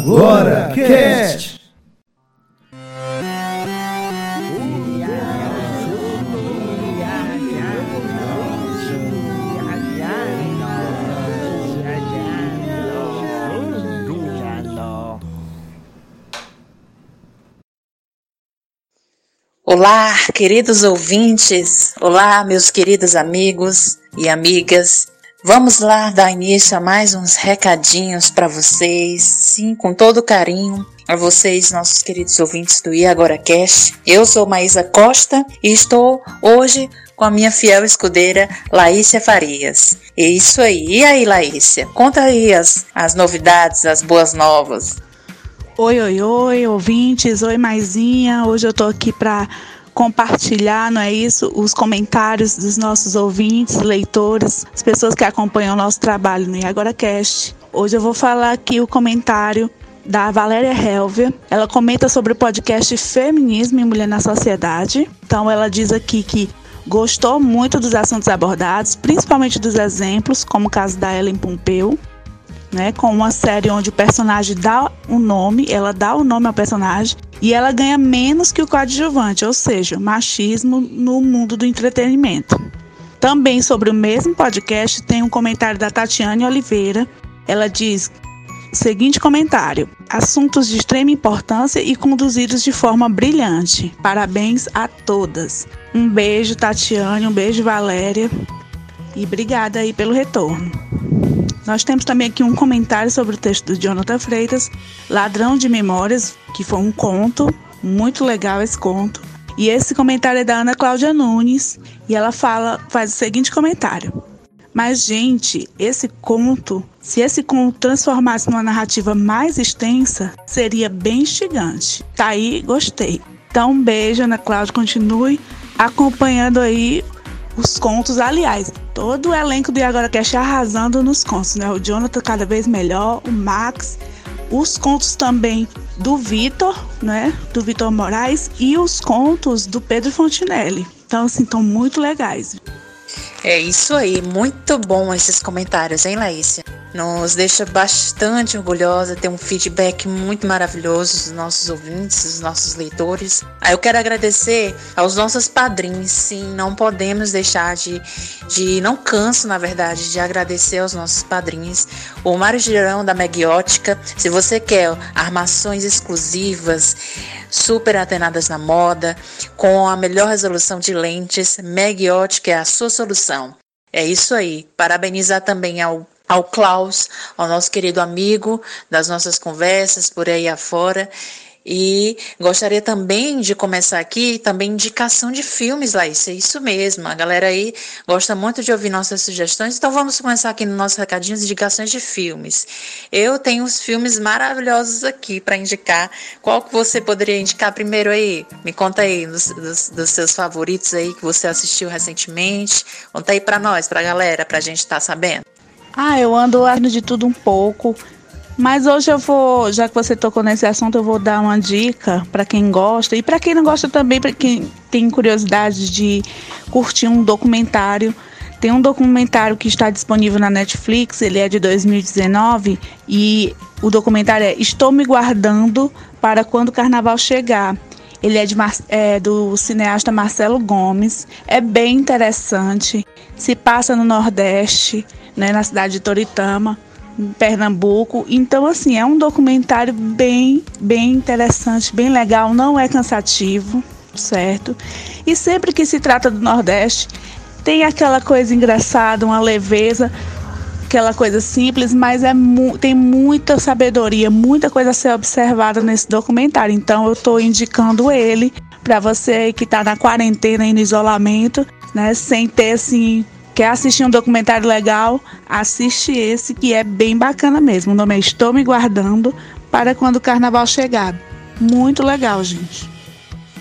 Agora Cast. Olá, queridos ouvintes, olá, meus queridos amigos e amigas. Vamos lá dar início a mais uns recadinhos para vocês, sim, com todo carinho, a vocês, nossos queridos ouvintes do E Agora Cast. Eu sou Maísa Costa e estou hoje com a minha fiel escudeira Laícia Farias. É isso aí. E aí, Laícia? Conta aí as, as novidades, as boas novas. Oi, oi, oi, ouvintes, oi, Maisinha. Hoje eu tô aqui para compartilhar, não é isso? Os comentários dos nossos ouvintes, leitores, as pessoas que acompanham o nosso trabalho no Agora Cast. Hoje eu vou falar aqui o comentário da Valéria Helvia. Ela comenta sobre o podcast Feminismo e Mulher na Sociedade. Então ela diz aqui que gostou muito dos assuntos abordados, principalmente dos exemplos, como o caso da Ellen Pompeu né? Com uma série onde o personagem dá um nome, ela dá o um nome ao personagem e ela ganha menos que o coadjuvante, ou seja, machismo no mundo do entretenimento. Também sobre o mesmo podcast tem um comentário da Tatiane Oliveira. Ela diz seguinte comentário: assuntos de extrema importância e conduzidos de forma brilhante. Parabéns a todas. Um beijo, Tatiane, um beijo, Valéria. E obrigada aí pelo retorno. Nós temos também aqui um comentário sobre o texto do Jonathan Freitas, Ladrão de Memórias, que foi um conto, muito legal esse conto. E esse comentário é da Ana Cláudia Nunes, e ela fala, faz o seguinte comentário: Mas gente, esse conto, se esse conto transformasse numa narrativa mais extensa, seria bem instigante. Tá aí, gostei. Então, um beijo, Ana Cláudia, continue acompanhando aí os contos. Aliás, todo o elenco do Agora Cash arrasando nos contos, né? O Jonathan cada vez melhor, o Max, os contos também do Vitor, né? Do Vitor Moraes e os contos do Pedro Fontinelli. Então, assim, estão muito legais. É isso aí, muito bom esses comentários, hein, Laísia? Nos deixa bastante orgulhosa, ter um feedback muito maravilhoso dos nossos ouvintes, dos nossos leitores. Aí eu quero agradecer aos nossos padrinhos, sim, não podemos deixar de, de não canso, na verdade, de agradecer aos nossos padrinhos. O Mário Girão da Megiótica, se você quer armações exclusivas, super atenadas na moda, com a melhor resolução de lentes, Megiótica é a sua solução. É isso aí. Parabenizar também ao ao Klaus, ao nosso querido amigo das nossas conversas por aí afora. E gostaria também de começar aqui também indicação de filmes, Laís. É isso mesmo. A galera aí gosta muito de ouvir nossas sugestões. Então vamos começar aqui no nosso recadinho de indicações de filmes. Eu tenho uns filmes maravilhosos aqui para indicar. Qual que você poderia indicar primeiro aí? Me conta aí dos, dos, dos seus favoritos aí que você assistiu recentemente. Conta aí para nós, para a galera, para a gente estar tá sabendo. Ah, eu ando ando de tudo um pouco. Mas hoje eu vou, já que você tocou nesse assunto, eu vou dar uma dica para quem gosta e para quem não gosta também, para quem tem curiosidade de curtir um documentário. Tem um documentário que está disponível na Netflix, ele é de 2019 e o documentário é Estou me guardando para quando o carnaval chegar. Ele é, de, é, do cineasta Marcelo Gomes. É bem interessante. Se passa no Nordeste, né, na cidade de Toritama, Pernambuco. Então, assim, é um documentário bem, bem interessante, bem legal. Não é cansativo, certo? E sempre que se trata do Nordeste, tem aquela coisa engraçada, uma leveza aquela coisa simples, mas é mu tem muita sabedoria, muita coisa a ser observada nesse documentário. Então eu estou indicando ele para você que está na quarentena e no isolamento, né, sem ter assim Quer assistir um documentário legal? Assiste esse que é bem bacana mesmo. O nome é Estou Me Guardando para quando o carnaval chegar. Muito legal, gente.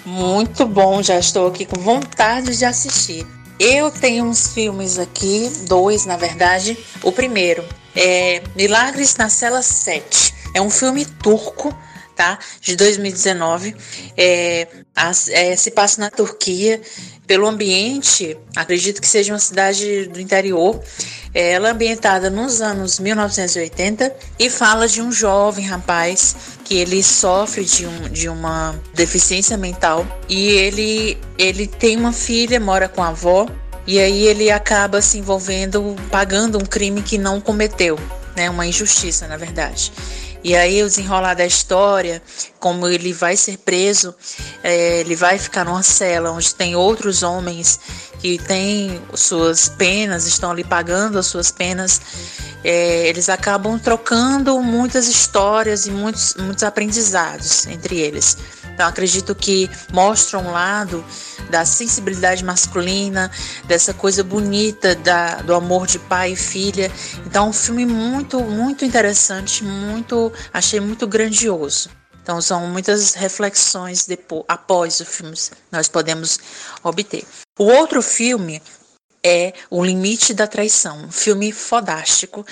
Muito bom, já estou aqui com vontade de assistir. Eu tenho uns filmes aqui, dois na verdade. O primeiro é Milagres na Cela 7. É um filme turco tá? De 2019. É, é, se passa na Turquia. Pelo ambiente, acredito que seja uma cidade do interior. É, ela é ambientada nos anos 1980 e fala de um jovem rapaz que ele sofre de, um, de uma deficiência mental e ele, ele tem uma filha, mora com a avó e aí ele acaba se envolvendo, pagando um crime que não cometeu, né? Uma injustiça, na verdade. E aí o desenrolar da história, como ele vai ser preso, é, ele vai ficar numa cela onde tem outros homens que têm suas penas, estão ali pagando as suas penas. É, eles acabam trocando muitas histórias e muitos, muitos aprendizados entre eles. Então acredito que mostra um lado da sensibilidade masculina, dessa coisa bonita da, do amor de pai e filha. Então é um filme muito, muito interessante, muito, achei muito grandioso. Então são muitas reflexões depois, após o filme nós podemos obter. O outro filme é O Limite da Traição, um filme fodástico,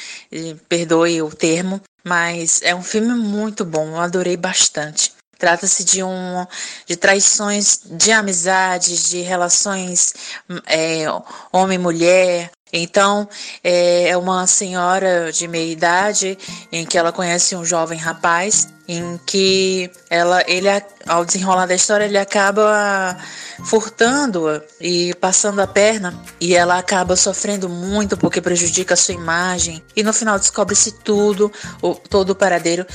perdoe o termo, mas é um filme muito bom, eu adorei bastante. Trata-se de um de traições de amizades, de relações é, homem-mulher. Então, é, é uma senhora de meia idade em que ela conhece um jovem rapaz, em que ela, ele, ao desenrolar da história, ele acaba furtando-a e passando a perna e ela acaba sofrendo muito porque prejudica a sua imagem e no final descobre-se tudo, o, todo o paradeiro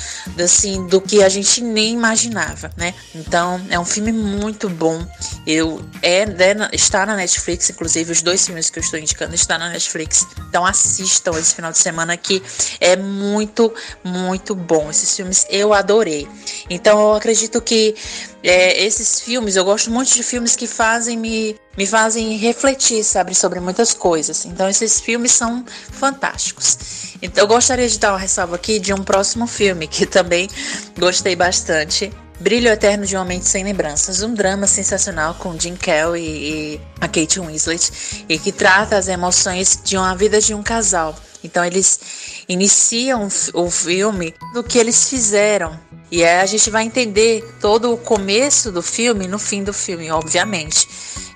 assim do que a gente nem imaginava, né? Então é um filme muito bom. Eu é, é está na Netflix, inclusive os dois filmes que eu estou indicando estão na Netflix. Então assistam esse final de semana que é muito muito bom. Esses filmes eu adorei. Então eu acredito que é, esses filmes, eu gosto muito de filmes que fazem me, me fazem refletir, sabe, sobre muitas coisas. Então esses filmes são fantásticos. Então eu gostaria de dar uma ressalva aqui de um próximo filme que também gostei bastante. Brilho Eterno de uma Mente Sem Lembranças, um drama sensacional com Jim Kelly e a Kate Winslet e que trata as emoções de uma vida de um casal. Então eles iniciam o filme do que eles fizeram e aí a gente vai entender todo o começo do filme no fim do filme, obviamente.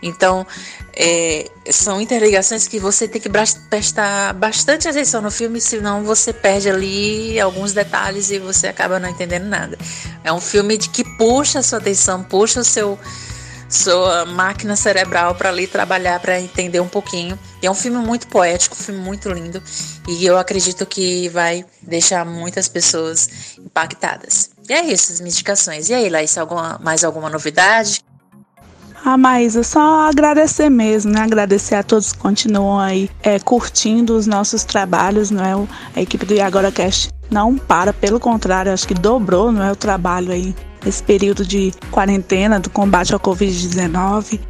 Então, é, são interligações que você tem que prestar bastante atenção no filme, senão você perde ali alguns detalhes e você acaba não entendendo nada. É um filme de que puxa a sua atenção, puxa o seu sua máquina cerebral para ali trabalhar para entender um pouquinho. E é um filme muito poético, um filme muito lindo e eu acredito que vai deixar muitas pessoas impactadas. E é isso, as indicações. E aí, Laís, alguma, mais alguma novidade? Ah, Maísa, só agradecer mesmo, né? Agradecer a todos que continuam aí é, curtindo os nossos trabalhos, não é? A equipe do Agora Cast não para, pelo contrário, acho que dobrou, não é? O trabalho aí esse período de quarentena do combate ao Covid-19.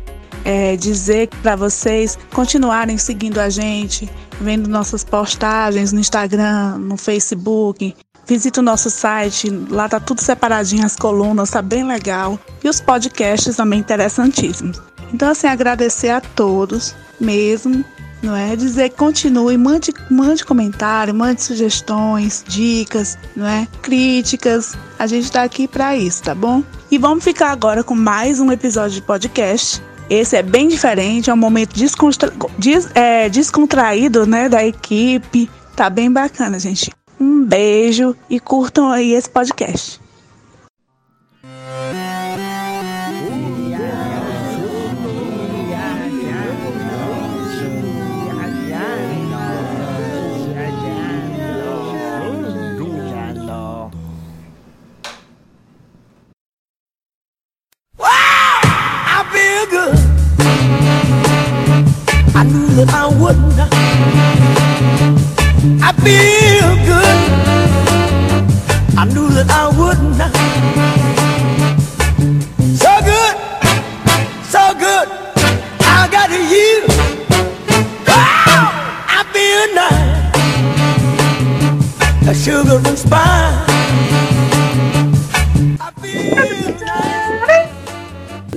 É, dizer para vocês continuarem seguindo a gente, vendo nossas postagens no Instagram, no Facebook. Visita o nosso site, lá tá tudo separadinho as colunas, tá bem legal. E os podcasts também interessantíssimos. Então, assim, agradecer a todos mesmo não é? Dizer continue, mande, mande comentário, mande sugestões, dicas, não é? Críticas. A gente está aqui para isso, tá bom? E vamos ficar agora com mais um episódio de podcast. Esse é bem diferente, é um momento descontra... des... é, descontraído, né, da equipe. Tá bem bacana, gente. Um beijo e curtam aí esse podcast.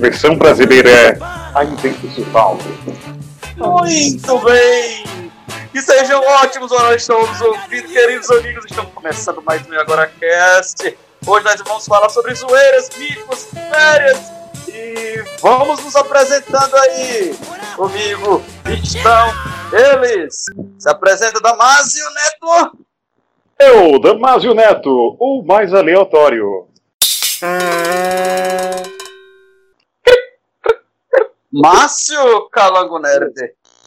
Versão brasileira é A Intensival. Muito bem! E sejam ótimos horas todos ouvindo, queridos amigos. Estamos começando mais um Agora Cast. Hoje nós vamos falar sobre zoeiras, micos, férias e vamos nos apresentando aí. Comigo estão eles. Se apresenta Damásio Neto. Eu, Damásio Neto, o mais aleatório. Márcio Calango Nerd.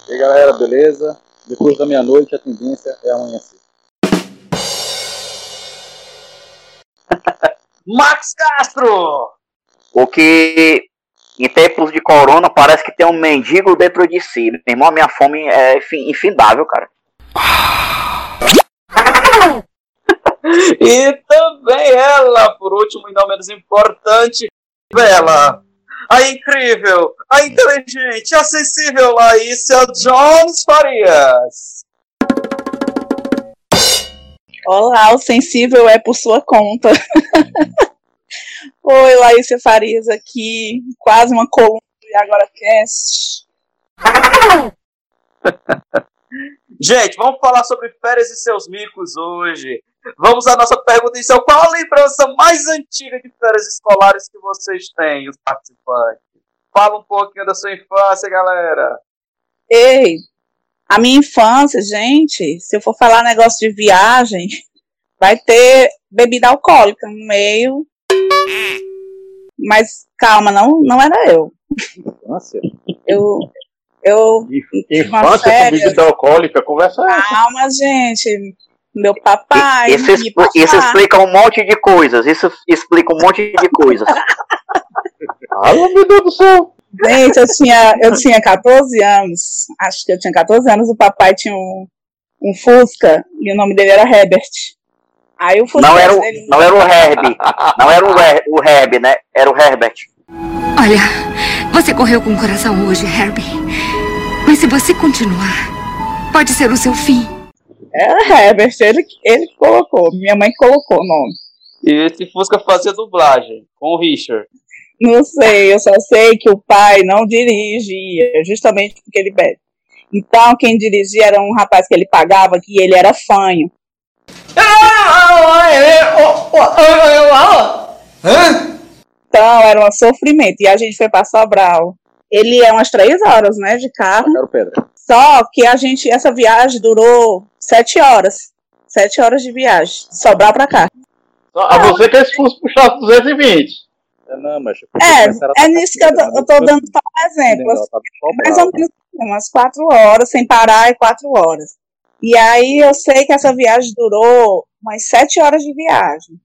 E aí galera, beleza? Depois da meia-noite a tendência é amanhecer. Max Castro. O que em tempos de corona parece que tem um mendigo dentro de si. Meu irmão, a minha fome é infin- infindável, cara. E também ela, por último e não menos importante, Bela. A incrível, a inteligente, a sensível Laícia Jones Farias. Olá, o sensível é por sua conta. Oi, Laísia Farias aqui, quase uma coluna do Agora Cast. Gente, vamos falar sobre férias e seus micos hoje. Vamos à noxa pergunta inicial. Qual a lembrança mais antiga de férias escolares que vocês têm, os participantes? Fala um pouquinho da sua infância, galera. Ei, a minha infância, gente, se eu for falar negócio de viagem, vai ter bebida alcoólica no meio. Mas calma, não, não era eu. Infância? Eu, eu Infância com férias. bebida alcoólica, conversa é essa. calma, gente. Meu papai. Isso, me expl- isso explica um monte de coisas. Isso explica um monte de coisas. Ah, meu Deus do céu. Gente, eu tinha, eu tinha 14 anos. Acho que eu tinha 14 anos. O papai tinha um, um Fusca e o nome dele era Herbert. Aí o Fusca Não era o, dele. não era o Herb. Não era o, Her, o Herb, né? Era o Herbert. Olha, você correu com o coração hoje, Herbie. Mas se você continuar, pode ser o seu fim. Era Herbert, ele, ele que colocou. Minha mãe colocou o nome. E esse Fusca fazia dublagem com o Richard. Não sei, eu só sei que o pai não dirigia, justamente porque ele bebe. Então, quem dirigia era um rapaz que ele pagava, que ele era fanho. Então, era um sofrimento. E a gente foi para Sobral. Ele é umas três horas, né, de carro. Quero pedra. Só que a gente, essa viagem durou sete horas. Sete horas de viagem. Sobral para cá. A você que esse fosse puxar 220. É, não, mas. É, é nisso que eu tô, eu tô dando um exemplo. assim, mais ou menos umas quatro horas, sem parar, é quatro horas. E aí eu sei que essa viagem durou umas sete horas de viagem.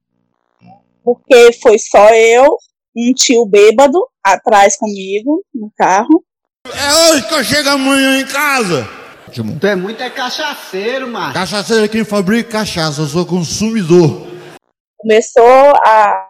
Porque foi só eu, um tio bêbado atrás comigo no carro. É hoje que eu chego amanhã em casa. Tu é muito é cachaceiro, mano. Cachaceiro é quem fabrica cachaça, eu sou consumidor. Começou a,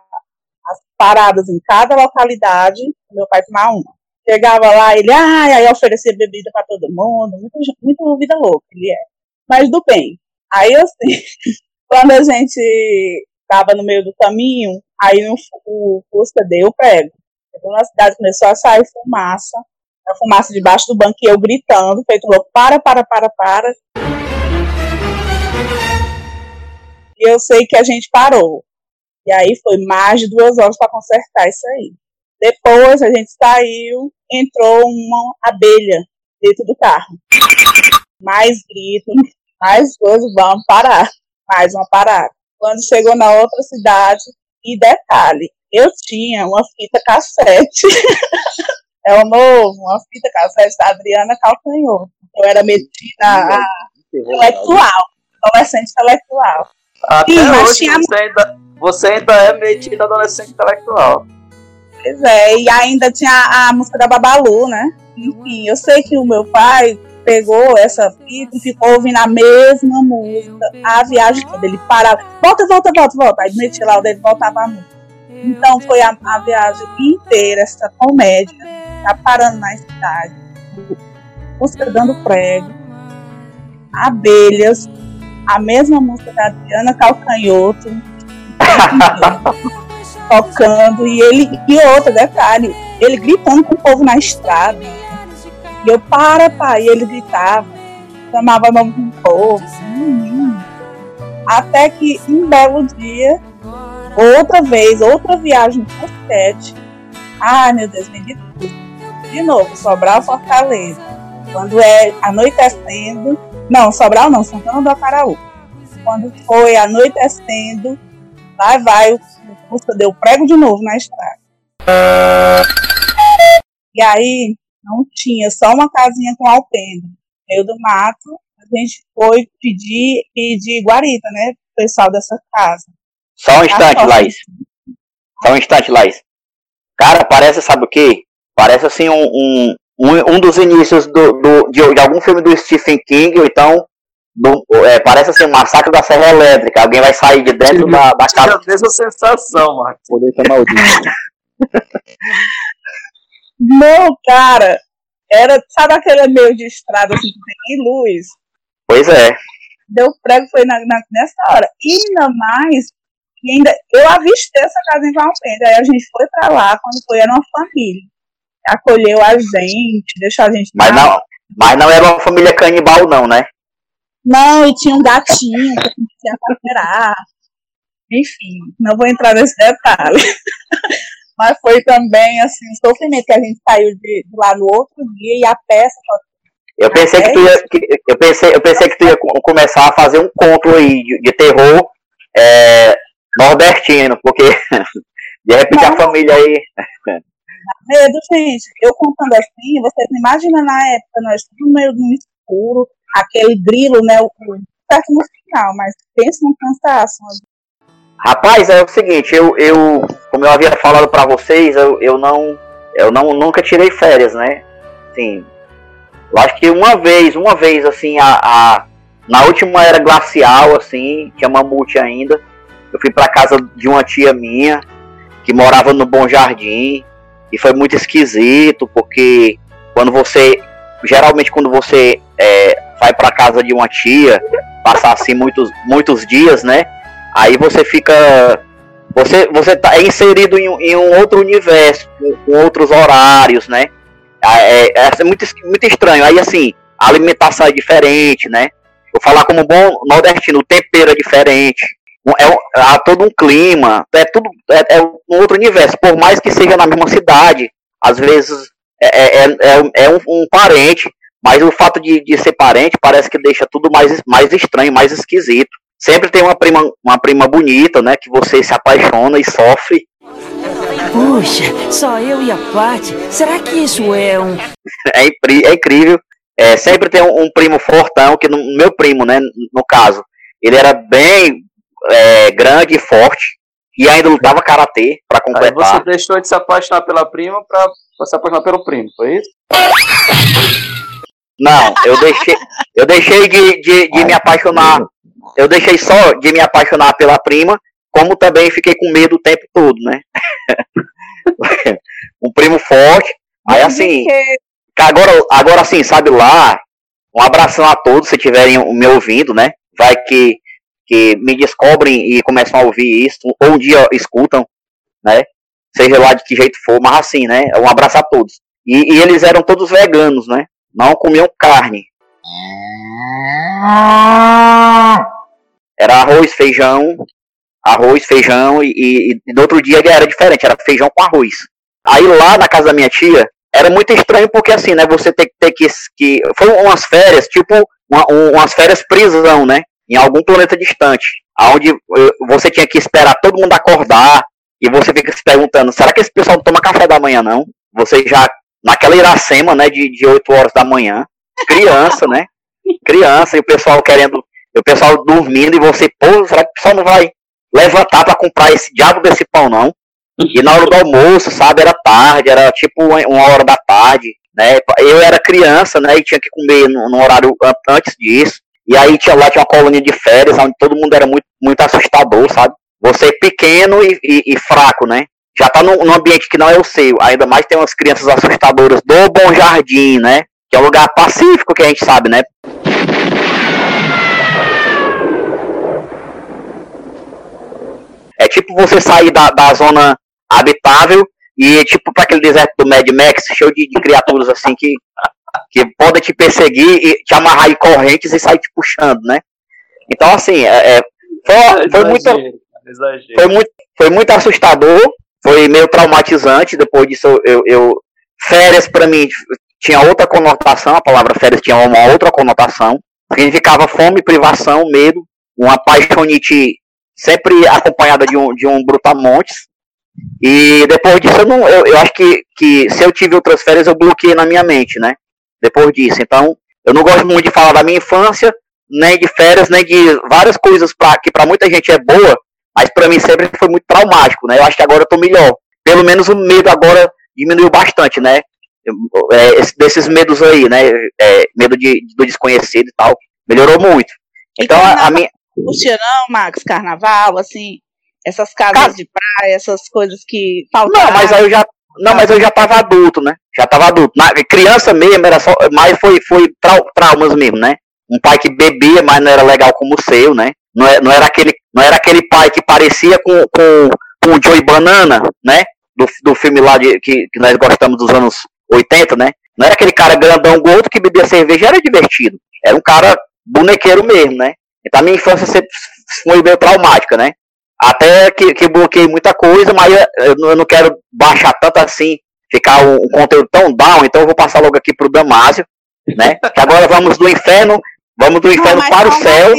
as paradas em cada localidade, meu pai tomar uma. Chegava lá, ele, ai, aí oferecia bebida para todo mundo, muito, muito vida louca, ele é. Mas do bem. Aí assim, quando a gente estava no meio do caminho, aí o, Fusca deu prego. Chegou na cidade, começou a sair fumaça, a fumaça debaixo do banco e eu gritando, feito louco, para, para, para, para. E eu sei que a gente parou. E aí foi mais de duas horas para consertar isso aí. Depois a gente saiu, entrou uma abelha dentro do carro. Mais grito, mais coisas, vamos parar. Mais uma parada. Quando chegou na outra cidade, e detalhe, eu tinha uma fita cassete. é o novo, uma fita cassete da Adriana Calcanhoto. Eu era metida a intelectual, adolescente intelectual. Até Sim, hoje tinha- você, ainda, você ainda é metida adolescente intelectual. Pois é, e ainda tinha a, a música da Babalu, né? Enfim, eu sei que o meu pai pegou essa fita e ficou ouvindo a mesma música a viagem toda. Ele parava, volta, volta, volta, volta. Aí metia lá o dedo voltava a música. Então foi a, a viagem inteira, essa comédia, tá parando na cidade, música dando prego, abelhas, a mesma música da Adriana Calcanhoto, tocando, e ele, e outro detalhe, ele gritando com o povo na estrada. E eu, para, pai, e ele gritava, chamava nome do povo. hum. Até que um belo dia, outra vez, outra viagem pro Sete. Ai, meu Deus, me. De novo, Sobral Fortaleza. Quando é anoitecendo. Não, Sobral não, Santana do Acaraú. Quando foi anoitecendo, lá vai o Fusca deu prego de novo na estrada. E aí não tinha, só uma casinha com alpendre. Meio do mato, a gente foi pedir, pedir guarita, né? Pro pessoal dessa casa. Só um instante, Laís. Só um instante, Laís. Cara, parece, sabe o quê? Parece assim um, um, um, um dos inícios do, do, de, de, algum filme do Stephen King, ou então do, é, parece assim um massacre da Serra Elétrica. Alguém vai sair de dentro da, da casa. É a mesma sensação, Marcos. Poder ser maldito. Não, cara. Era, sabe aquele meio de estrada assim que tem luz? Pois é. Deu prego, foi na, na, nessa hora. E ainda mais, e ainda, eu avistei essa casa em Valpenda. Aí a gente foi pra lá, quando foi, era uma família. Acolheu a gente, deixou a gente. Mas não, mas não era uma família canibal, não, né? Não, e tinha um gatinho que a gente tinha paquerar. Enfim, não vou entrar nesse detalhe. Mas foi também, assim, um sofrimento que a gente saiu de, de lá no outro dia e a peça. Eu pensei que tu ia, que, eu pensei, eu pensei que tu ia começar a fazer um conto aí de, de terror é, nordestino, porque de repente a família aí. Medo, gente. Eu contando assim, vocês imaginam na época, nós tudo meio no escuro, aquele grilo, né? O, certo no final, mas pensa num cansaço. Rapaz, é o seguinte, eu, eu como eu havia falado para vocês, eu, eu não eu não nunca tirei férias, né? Assim, eu acho que uma vez, uma vez assim, a, a na última era glacial assim, tinha mamute ainda. Eu fui para casa de uma tia minha que morava no Bom Jardim e foi muito esquisito porque quando você geralmente quando você é, vai para casa de uma tia passar assim muitos muitos dias, né? Aí você fica. Você, você tá é inserido em, em um outro universo, com, com outros horários, né? É, é, é muito, muito estranho. Aí assim, a alimentação é diferente, né? Vou falar como bom nordestino, o tempero é diferente. É, há todo um clima, é tudo é, é, um outro universo. Por mais que seja na mesma cidade, às vezes é, é, é, é um, um, parente, mas o fato de, de ser parente parece que deixa tudo mais, mais estranho, mais esquisito. Sempre tem uma prima, uma prima bonita, né? Que você se apaixona e sofre. Puxa, só eu e a Paty. Será que isso é um. é, é incrível. É, sempre tem um, um, primo fortão, que no, meu primo, né? No caso, ele era bem é, grande e forte. E ainda lutava karatê para completar. Aí você deixou de se apaixonar pela prima pra, pra se apaixonar pelo primo, foi isso? Não, eu deixei, eu deixei de, de, de me apaixonar eu deixei só de me apaixonar pela prima, como também fiquei com medo o tempo todo, né? um primo forte. Aí assim, agora, agora assim, sabe lá, um abração a todos se estiverem me ouvindo, né? Vai que, que me descobrem e começam a ouvir isso, ou um dia escutam, né? Seja lá de que jeito for, mas assim, né? Um abraço a todos. E, e eles eram todos veganos, né? Não comiam carne. Era arroz, feijão, arroz, feijão e, e, e no outro dia era diferente, era feijão com arroz. Aí lá na casa da minha tia, era muito estranho porque assim, né, você tem que ter que, que foi umas férias, tipo uma, umas férias prisão, né, em algum planeta distante, aonde você tinha que esperar todo mundo acordar e você fica se perguntando, será que esse pessoal não toma café da manhã não? Você já naquela Iracema, né, de, de 8 horas da manhã, criança, né? Criança e o pessoal querendo o pessoal dormindo e você, pô, será que o pessoal não vai levantar para comprar esse diabo desse pão, não? E na hora do almoço, sabe, era tarde, era tipo uma hora da tarde, né? Eu era criança, né, e tinha que comer no, no horário antes disso. E aí tinha lá tinha uma colônia de férias, onde todo mundo era muito, muito assustador, sabe? Você pequeno e, e, e fraco, né? Já tá num, num, ambiente que não é o seu. Ainda mais tem umas crianças assustadoras do Bom Jardim, né? Que é um lugar pacífico que a gente sabe, né? É tipo você sair da, da zona habitável e tipo para aquele deserto do Mad Max, cheio de, de, criaturas assim que, que podem te perseguir e te amarrar em correntes e sair te puxando, né? Então assim, é, é foi, foi muito foi muito foi muito assustador, foi meio traumatizante. Depois disso, eu, eu férias para mim tinha outra conotação, a palavra férias tinha uma outra conotação. Significava fome, privação, medo, uma paixonite sempre acompanhada de um, de um brutamontes. E depois disso, eu, não, eu, eu acho que, que se eu tive outras férias, eu bloqueei na minha mente, né? Depois disso. Então, eu não gosto muito de falar da minha infância, nem de férias, nem de várias coisas pra, que para muita gente é boa, mas para mim sempre foi muito traumático, né? Eu acho que agora eu tô melhor. Pelo menos o medo agora diminuiu bastante, né? É, desses medos aí, né? É, medo de, do desconhecido e tal. Melhorou muito. Então, a, a minha. Não, Max, carnaval, assim, essas casas Car... de praia, essas coisas que faltam. Não, mas aí eu já. Não, mas eu já tava adulto, né? Já tava adulto. Na, criança mesmo, era só. Mas foi, foi trau, traumas mesmo, né? Um pai que bebia, mas não era legal como o seu, né? Não, é, não, era, aquele, não era aquele pai que parecia com, com, com o Joey Banana, né? Do, do filme lá de, que, que nós gostamos dos anos 80, né? Não era aquele cara grandão gordo que bebia cerveja, era divertido. Era um cara bonequeiro mesmo, né? Então a minha infância sempre foi meio traumática, né? Até que, que bloqueei muita coisa, mas eu, eu não quero baixar tanto assim, ficar um, um, conteúdo tão down, então eu vou passar logo aqui pro Damásio, né? Que agora vamos do inferno, vamos do inferno não, para o céu.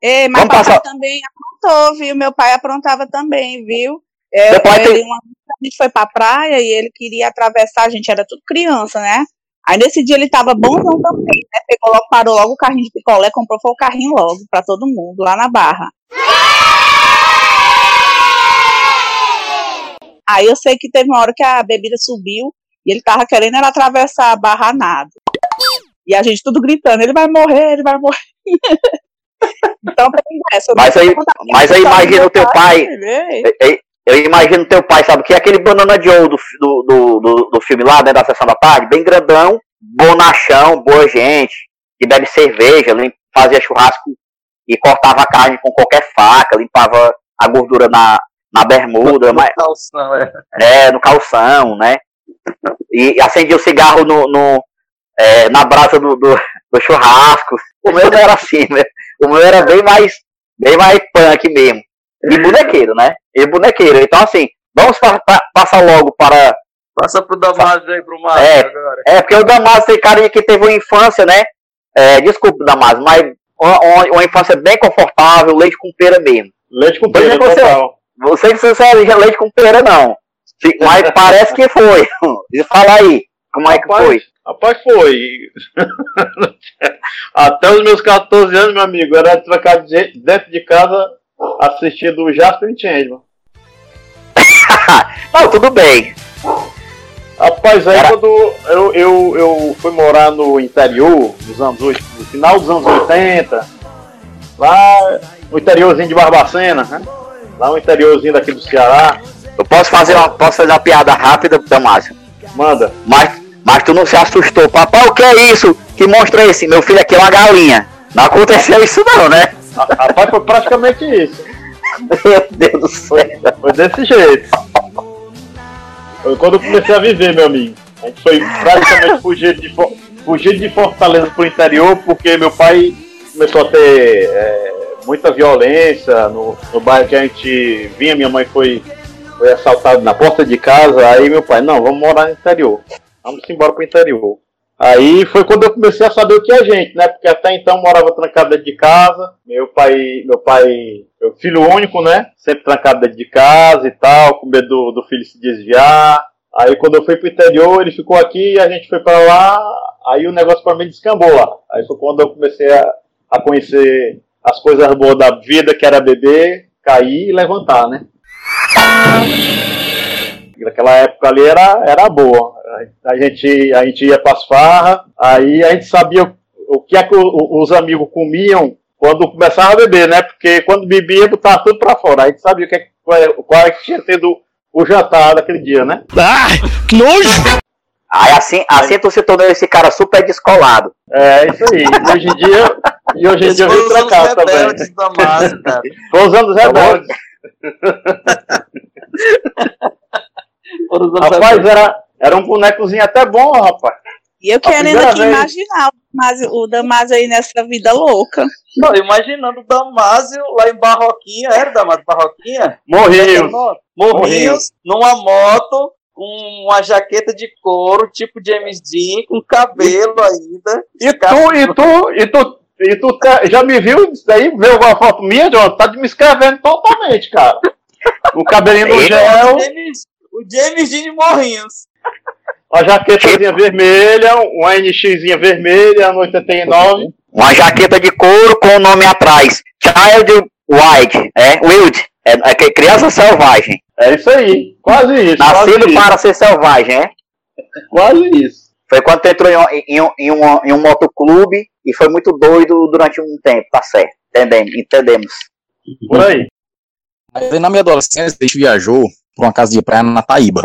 Ei, mas vamos passar... também aprontou, viu? Meu pai aprontava também, viu? É, Meu pai ele, tem... uma, a gente foi pra praia e ele queria atravessar, a gente era tudo criança, né? Aí nesse dia ele tava bonzão também, né? Pegou logo, parou logo o carrinho de picolé, comprou foi o carrinho logo pra todo mundo, lá na barra. Aí eu sei que teve uma hora que a bebida subiu e ele tava querendo era atravessar a barra nada. E a gente tudo gritando, ele vai morrer, ele vai morrer. então, essa, mas aí, mas aí imagina o teu pai. pai eu imagino teu pai, sabe, que é aquele Banana Joe do, do, do, do, filme lá, né, da sessão da tarde, bem grandão, bonachão, boa gente, que bebe cerveja, fazia churrasco e cortava a carne com qualquer faca, limpava a gordura na, na bermuda. No, mas, calção, é. É, no calção, né? E acendia o cigarro no, no é, na brasa do, do, do, churrasco. O meu não era assim, né? O meu era bem mais, bem mais punk mesmo. E bonequeiro, né? E bonequeiro. Então, assim, vamos pa pa passar logo para. Passa pro Damásio aí, pro Márcio é, agora. É, porque o Damásio tem cara que teve uma infância, né? É, desculpa, Damásio, mas uma, uma, infância bem confortável, leite com pera mesmo. Leite com pera, você, total. Você que você é leite com pera, não. Mas parece que foi. E fala aí, como é que rapaz, foi? Rapaz, foi. Até os meus 14 anos, meu amigo, era trancar dentro de casa assistindo o Jasper Changeman. Não, tudo bem. Rapaz, aí Era... quando eu, eu, eu fui morar no interior, dos anos, no final dos anos 80, lá no interiorzinho de Barbacena, né? Lá no interiorzinho daqui do Ceará. Eu posso fazer uma, posso fazer uma piada rápida, Damásio? Manda. Mas, mas tu não se assustou. Papai, o que é isso? Que monstro é esse? Meu filho aqui é uma galinha. Não aconteceu isso não, né? Rapaz, foi praticamente isso. Meu Deus do céu. Foi desse jeito. Foi quando eu comecei a viver, meu amigo. A gente foi praticamente fugir de, fugir de Fortaleza pro interior, porque meu pai começou a ter é, muita violência no, no bairro que a gente vinha. Minha mãe foi, foi assaltada na porta de casa. Aí meu pai, não, vamos morar no interior. Vamos embora pro interior. Aí foi quando eu comecei a saber o que é gente, né? Porque até então morava trancado dentro de casa. Meu pai, meu pai, meu filho único, né? Sempre trancado dentro de casa e tal, com medo do, do filho se desviar. Aí quando eu fui pro interior, ele ficou aqui, a gente foi para lá, aí o negócio para mim descambou lá. Aí foi quando eu comecei a, a conhecer as coisas boas da vida, que era beber, cair e levantar, né? Naquela época ali era, era boa. A gente, a gente ia para as farras, aí a gente sabia o que é que os amigos comiam quando começava a beber, né? Porque quando bebia, botava tudo para fora. A gente sabia o que é, qual, é, qual é que tinha sido o jantar daquele dia, né? Ah, que nojo! Aí assim, assim tu se tornou esse cara super descolado. É, isso aí. E hoje em dia, e hoje em dia eu vim pra cá também. Da massa, cara. Tô usando os rebeldes. Rapaz, era, era um bonecozinho até bom, rapaz. E eu A querendo aqui vez. imaginar o Damásio, o Damásio aí nessa vida louca. Não, imaginando o Damásio lá em Barroquinha, era Damásio Barroquinha? Morrinhos, Morrinhos. numa moto, com uma jaqueta de couro, tipo James Dean, com cabelo ainda. E tu, e tu, e tu, e tu tá- já me viu isso daí? Viu alguma foto minha, John? Tá me escrevendo totalmente, cara. O cabelinho do O gel, James, o James Dean de Morrinhos. a jaquetazinha vermelha, uma NXzinha vermelha, no 89. Uma jaqueta de couro com o nome atrás. Child Wild. É, Wild. É, é que- criança selvagem. É isso aí. Quase isso. Nascido quase para isso. ser selvagem, é? Quase isso. Foi quando tu entrou em, um- em, um- em, um, em um motoclube e foi muito doido durante um tempo, tá certo. Entendemos. entendemos. Por aí. Aí na minha adolescência a gente viajou pra uma casa de praia na Taíba.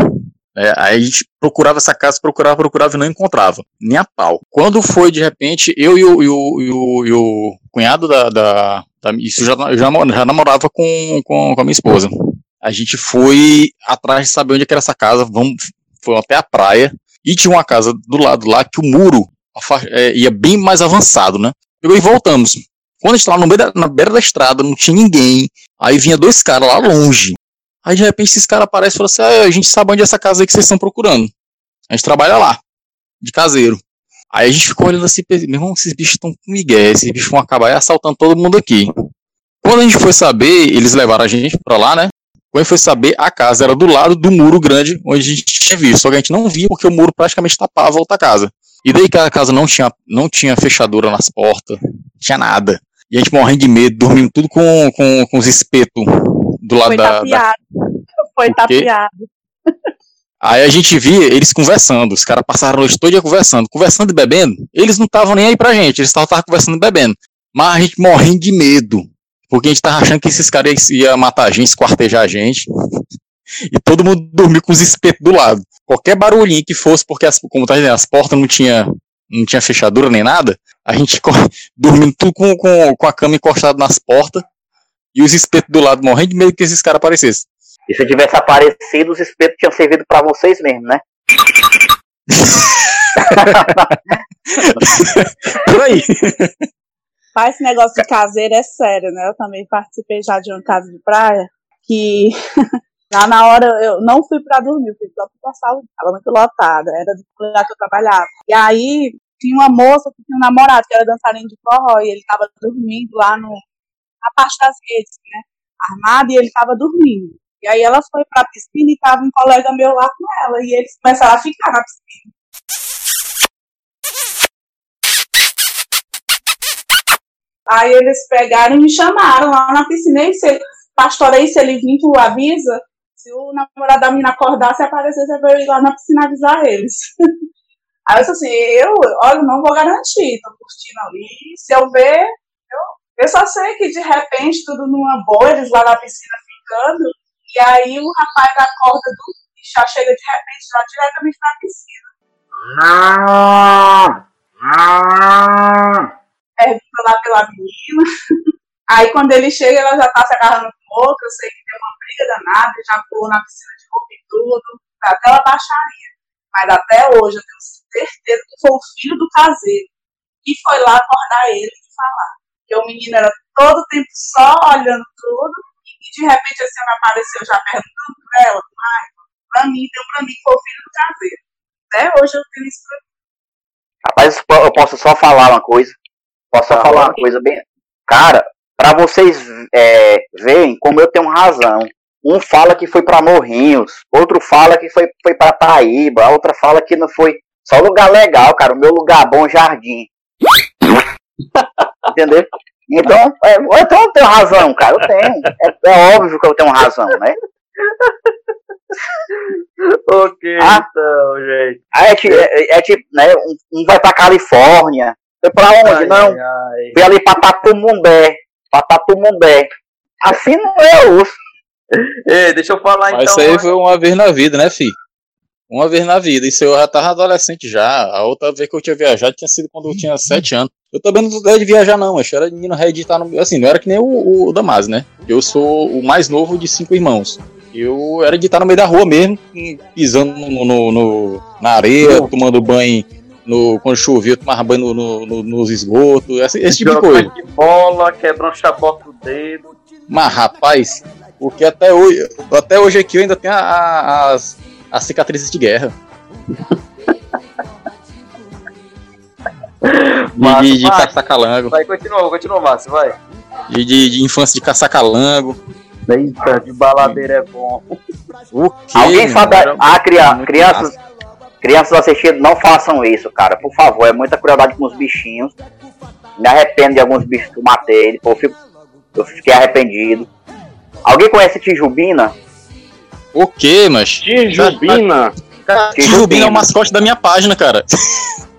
É, aí a gente procurava essa casa, procurava, procurava e não encontrava. Nem a pau. Quando foi, de repente, eu e o, e o, e o, e o cunhado da, da, da- Isso já, já, já namorava com, com, com a minha esposa. A gente foi atrás de saber onde é era essa casa. Vamos, foi até a praia. E tinha uma casa do lado lá que o muro é, ia bem mais avançado, né? E voltamos. Quando a gente tava no da, na beira da estrada, não tinha ninguém. Aí vinha dois caras lá longe. Aí de repente esses caras aparecem e falam assim: ah, a gente sabe onde é essa casa aí que vocês estão procurando. A gente trabalha lá, de caseiro. Aí a gente ficou olhando assim, meu irmão, esses bichos estão com migué, esses bichos vão acabar assaltando todo mundo aqui. Quando a gente foi saber, eles levaram a gente pra lá, né? Quando a gente foi saber, a casa era do lado do muro grande onde a gente tinha visto. Só que a gente não via porque o muro praticamente tapava a outra casa. E daí que a casa não tinha, não tinha fechadura nas portas, tinha nada. E a gente morrendo de medo, dormindo tudo com, com, com os espetos do lado Foi da, da, tapeado. Foi tapeado. Aí a gente via eles conversando, os caras passaram a noite toda conversando, conversando e bebendo. Eles não estavam nem aí pra gente, eles estavam conversando e bebendo. Mas a gente morrendo de medo, porque a gente tava achando que esses caras iam matar a gente, esquartejar a gente. E todo mundo dormiu com os espetos do lado. Qualquer barulhinho que fosse, porque as, como tá dizendo, as portas não tinha, não tinha fechadura nem nada, a gente dormindo tudo com, com, com a cama encostada nas portas e os espetos do lado morrendo de medo que esses caras aparecessem. E se tivesse aparecido, os espetos tinham servido pra vocês mesmo, né? Por aí. Mas esse negócio de caseiro é sério, né? Eu também participei já de uma casa de praia que lá na hora eu não fui pra dormir, fui só pra passar, estava muito lotada, era do lugar que eu trabalhava. E aí tinha uma moça que tinha um namorado que era dançarino de forró e ele tava dormindo lá no, na parte das redes, né? Armado e ele tava dormindo. E aí ela foi pra piscina e tava um colega meu lá com ela e eles começaram a ficar na piscina. Aí eles pegaram e me chamaram lá na piscina. E se, pastor aí, se ele vir, tu avisa. Se o namorado da menina acordasse e aparecesse, eu ir lá na piscina avisar eles. Aí eu disse assim, eu, olha, não vou garantir, tô curtindo ali. Se eu ver, eu, eu só sei que de repente, tudo numa boa, eles lá na piscina ficando, e aí o rapaz acorda do e já chega de repente lá diretamente na piscina. pergunta lá pela menina. Aí quando ele chega, ela já tá se agarrando com outro, eu sei que tem uma briga danada, já pulou na piscina de roupa e tudo, tá até ela baixaria. Mas até hoje eu tenho certeza que foi o filho do caseiro que foi lá acordar ele e falar. Que o menino era todo o tempo só olhando tudo, e de repente esse homem apareceu já perguntando pra ela, mas pra mim, deu pra mim que foi o filho do caseiro. Até hoje eu tenho isso pra mim. Rapaz, eu posso só falar uma coisa. Posso só falar uma coisa bem. Cara, pra vocês é, verem como eu tenho razão. Um fala que foi pra Morrinhos, outro fala que foi, foi pra Taíba, a outra fala que não foi. Só lugar legal, cara. O meu lugar bom, jardim. Entendeu? Então, é, então eu tenho razão, cara. Eu tenho. É, é óbvio que eu tenho razão, né? ok, Ah. então, gente. Aí é, ti- é- é tipo, né? Um, um vai pra Califórnia. Foi pra onde? Ai, não. ai. Fui ali pra Tatumumbé. Pra Tatumumbé. Assim não é osso. Ei, deixa eu falar Mas então. isso aí foi uma vez na vida, né, fi? Uma vez na vida. Isso eu já tava adolescente já. A outra vez que eu tinha viajado tinha sido quando eu tinha 7 anos. Eu também não era de viajar, não. Eu era de menino reeditar no. Assim, não era que nem o, o Damas, né? Eu sou o mais novo de cinco irmãos. Eu era de estar no meio da rua mesmo, pisando no, no- no- na areia, tomando banho no, quando chovia, eu tomava banho no, no, no- nos esgotos, esse, esse tipo de coisa. de bola, quebra um chabote do dedo. Mas, rapaz, porque até hoje, até hoje aqui eu ainda tenho a- a- as, as cicatrizes de guerra. Massa, de, de, de vai. continua, continua, Márcio, vai. De, de, de infância de caçar calango. Eita, de baladeira é bom. O quê? Alguém sabe. Era Ah, cria, muito crianças, crianças assistindo, não façam isso, cara. Por favor, é muita crueldade com os bichinhos. Me arrependo de alguns bichos que eu matei. Eu, fico, eu fiquei arrependido. Alguém conhece Tijubina? O quê, mas? Tijubina? Tijubina é o mascote da minha página, cara.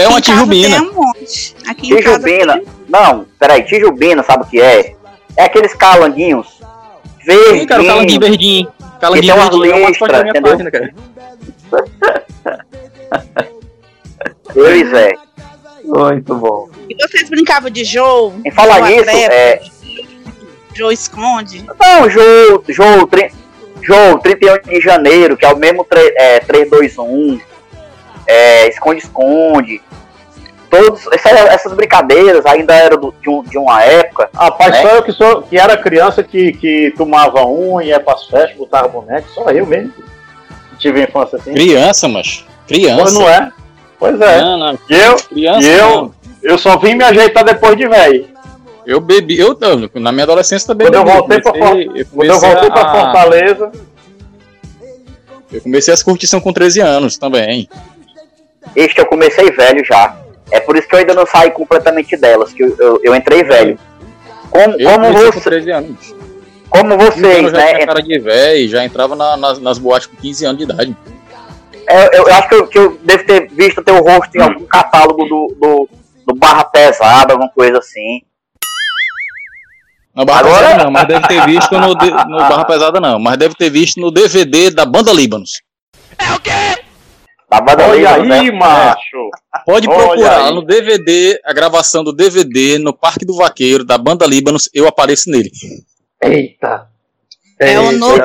É uma tijubina. Tem um Tijubina. Não, peraí, Tijubina, sabe o que é? É aqueles calanguinhos verdes. Sim, cara, o calanguinho verdinho. Calanguinho tem umas verdinho é o mascote da listras, entendeu? página, cara. Pois é. Muito bom. E vocês brincavam de jogo? Em falar nisso, é. Jogo esconde? Não, Jogo, Jogo, tri- Jogo 31 de janeiro, que é o mesmo tre- é, 321, é, esconde-esconde. Todos, essa- essas brincadeiras ainda eram do- de, um- de uma época. Rapaz, né? só eu que, sou, que era criança que, que tomava um, ia pras festas, botava boneco, só eu mesmo. que Tive infância assim. Criança, mas. Criança. Pois não é? Pois é. Não, não. E eu, Criança, e eu, não. eu só vim me ajeitar depois de velho. Eu bebi, eu na minha adolescência também Quando eu bebi. voltei pra comecei- For- eu Quando eu voltei pra a- Fortaleza, Eu comecei as curtição com 13 anos também. Este eu comecei velho já. É por isso que eu ainda não saí completamente delas, que eu, eu, eu entrei velho. Como, Eu como, comecei com você, 13 anos. como Então, vocês, eu já né? tinha cara de velho, já entrava na- nas, nas boates com 15 anos de idade. É, eu, eu acho que eu, que eu devo ter visto teu rosto em algum catálogo do, do, do Barra Pesada, alguma coisa assim. Na Barra Agora- Pesada não, mas deve ter visto no, no Barra Pesada não, mas deve ter visto no DVD da Banda Líbanos. Da banda olha aí, né? macho. Pode Olha procurar no DVD, a gravação do DVD no Parque do Vaqueiro da Banda Líbanos, eu apareço nele. Eita. É o novo.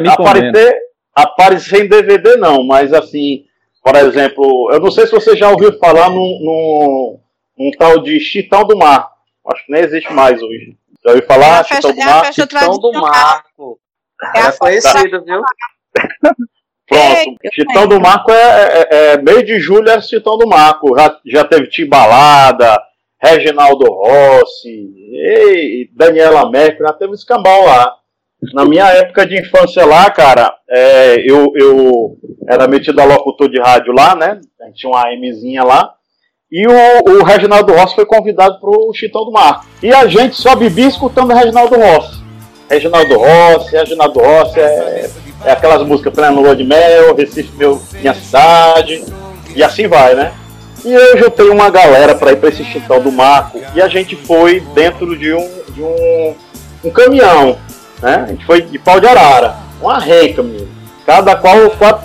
Me aparecer, aparecer em DVD não, mas assim, por exemplo, eu não sei se você já ouviu falar num, num, num tal de Chitão do Mar. Acho que nem existe mais hoje. Já ouviu É falar? festa- Chitão do é Mar? festa Chitão do. Marco. É É conhecido, viu? Pronto. eu Chitão do Marco é, é- é- meio de julho é Chitão do Marco. Já, já teve Timbalada, Reginaldo Rossi, ei, Daniela Mercury, já teve escambau lá. Na minha época de infância lá, cara, é, eu, eu era metido a locutor de rádio lá, né? A gente tinha uma AMzinha lá. E o, o Reginaldo Rossi foi convidado pro Chitão do Marco. E a gente só bebia escutando o Reginaldo Rossi. Reginaldo Rossi, Reginaldo Rossi é, é aquelas músicas Plena Lua de Mel, Recife meu, Minha Cidade, e assim vai, né? E eu juntei uma galera para ir para esse Chitão do Marco e a gente foi dentro de um, de um, um caminhão, né? A gente foi de pau de arara, uma renca, menino. Cada qual,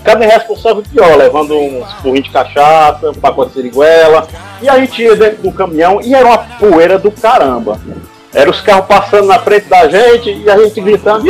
cada responsável pior, levando uns burrinhos de cachaça, um pacote de siriguela. E a gente ia dentro do caminhão e era uma poeira do caramba. Era os carros passando na frente da gente e a gente gritando,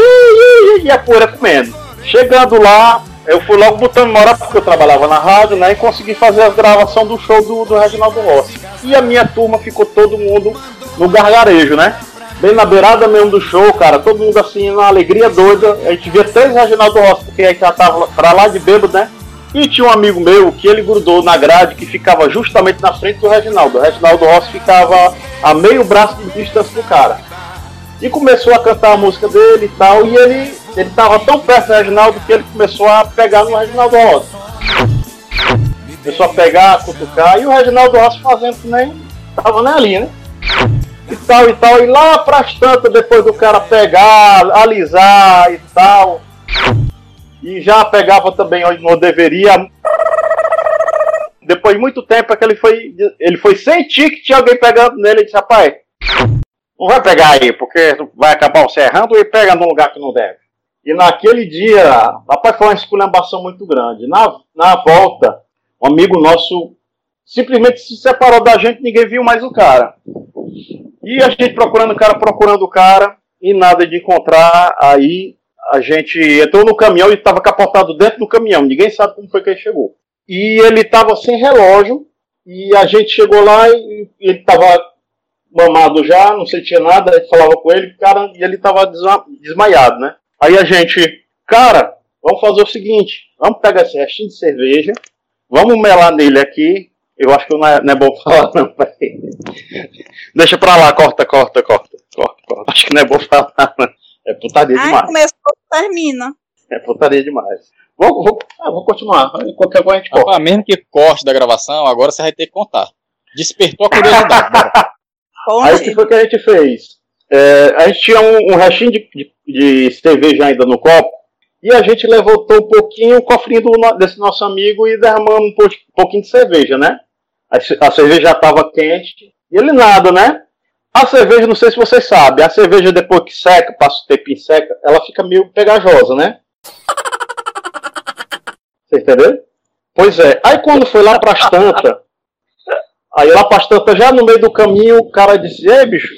e a poeira comendo. Chegando lá, eu fui logo botando moral porque eu trabalhava na rádio, né? E consegui fazer a gravação do show do, do Reginaldo Rossi. E a minha turma ficou todo mundo no gargarejo, né? Bem na beirada mesmo do show, cara, todo mundo assim, na alegria doida. A gente via três Reginaldo Rossi, porque a gente já tava pra lá de bêbado, né? E tinha um amigo meu que ele grudou na grade que ficava justamente na frente do Reginaldo. O Reginaldo Rossi ficava a meio braço de distância do cara. E começou a cantar a música dele e tal. E ele, ele tava tão perto do Reginaldo que ele começou a pegar no Reginaldo Rossi. Começou a pegar, cutucar. E o Reginaldo Rossi fazendo que nem tava nem ali, né? E tal e tal. E lá pras tantas, depois do cara pegar, alisar e tal. E já pegava também onde não deveria. Depois de muito tempo é que ele foi. Ele foi sentir que tinha alguém pegando nele e disse, rapaz, não vai pegar aí, porque vai acabar você errando e pega num lugar que não deve. E naquele dia, rapaz, foi uma esculhambação muito grande. Na, na volta, um amigo nosso simplesmente se separou da gente, ninguém viu mais o cara. E a gente procurando o cara, procurando o cara, e nada de encontrar. Aí a gente entrou no caminhão e estava capotado dentro do caminhão. Ninguém sabe como foi que ele chegou. E ele estava sem relógio. E a gente chegou lá e ele estava mamado já, não sentia nada. A gente falava com ele, cara, e ele estava desmaiado, né? Aí a gente, cara, vamos fazer o seguinte: vamos pegar esse restinho de cerveja, vamos melar nele aqui. Eu acho que não é, não é bom falar, não, pai. Deixa pra lá, corta, corta, corta, corta, corta. Acho que não é bom falar, não. É putaria Ai, demais. começou, termina. É putaria demais. Vou, vou, ah, vou continuar. Qualquer coisa a gente corta. Rapaz, mesmo que corte da gravação, agora você vai ter que contar. Despertou a curiosidade. bora. Aí o que foi que a gente fez? É, a gente tinha um, um restinho de, de, de cerveja ainda no copo. E a gente levantou um pouquinho o cofrinho do desse nosso amigo e derramamos um pou- pouquinho de cerveja, né? A, a cerveja já estava quente. E ele nada, né? A cerveja, não sei se vocês sabem, a cerveja depois que seca, passa o tempinho seca, ela fica meio pegajosa, né? Você entendeu? Pois é. Aí quando foi lá pras tantas, aí lá pras tantas, já no meio do caminho, o cara disse, ei, bicho,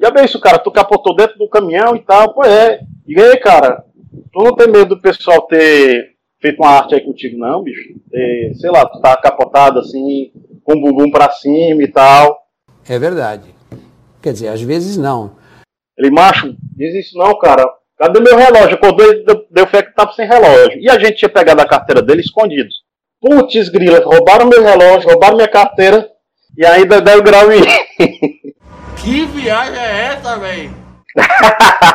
já bem isso, cara, tu capotou dentro do caminhão e tal, pô é. E aí, cara, tu não tem medo do pessoal ter feito uma arte aí contigo, não, bicho? Ter, sei lá, tu tá capotado assim, com o bumbum pra cima e tal. É verdade. Quer dizer, às vezes não. Ele, macho, diz isso não, cara. Cadê meu relógio? Acordou e deu, deu fé que tava sem relógio. E a gente tinha pegado a carteira dele escondido. Putz, grila, roubaram meu relógio, roubaram minha carteira e ainda deram grau em. Que viagem é essa, velho?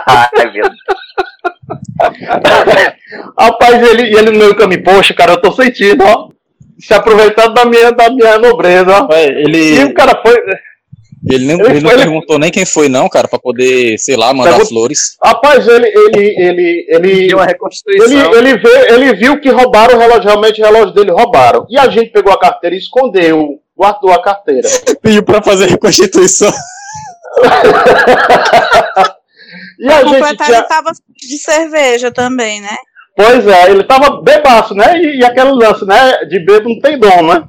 Ai, meu Deus. Rapaz, ele, ele no meio do caminho, poxa, cara, eu tô sentindo, ó. Se aproveitando da minha, da minha nobreza, ó. ele- E o cara foi. Ele, nem, Ele ele não foi- ele- perguntou nem quem foi, não, cara, pra poder, sei lá, mandar Pergunta- flores. Rapaz, ele. ele, ele, ele uma reconstituição. Ele, ele, vê- ele viu que roubaram o relógio, realmente o relógio dele roubaram. E a gente pegou a carteira e escondeu, guardou a carteira. Pediu pra fazer reconstituição. E a gente tinha. ele tava de cerveja também, né? Pois é, ele tava bebaço, né? E, e aquele lance, né? De bebo não tem dom, né?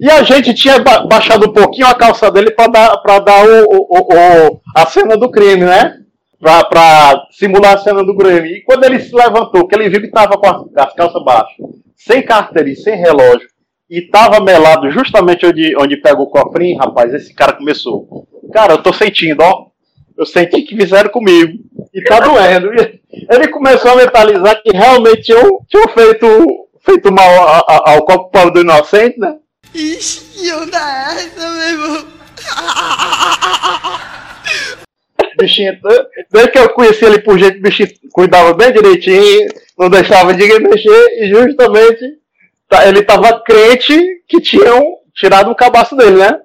E a gente tinha ba- baixado um pouquinho a calça dele pra dar, pra dar o, o, o- o- a cena do crime, né? Pra, pra simular a cena do crime. E quando ele se levantou, que ele viu que tava com as, as calças baixas, sem carteira e sem relógio, e tava melado justamente onde, onde pega o cofrinho, rapaz, esse cara começou. Cara, eu tô sentindo, ó. Eu senti que fizeram comigo. E tá doendo. Ele começou a mentalizar que realmente tinham, tinham feito, feito mal a- a- ao copo pobre do inocente, né? Ixi, que onda é essa, meu irmão? Bichinho, desde que eu conheci ele por jeito, o bichinho cuidava bem direitinho, não deixava ninguém mexer, e justamente tá- ele tava crente que tinham tirado o cabaço dele, né?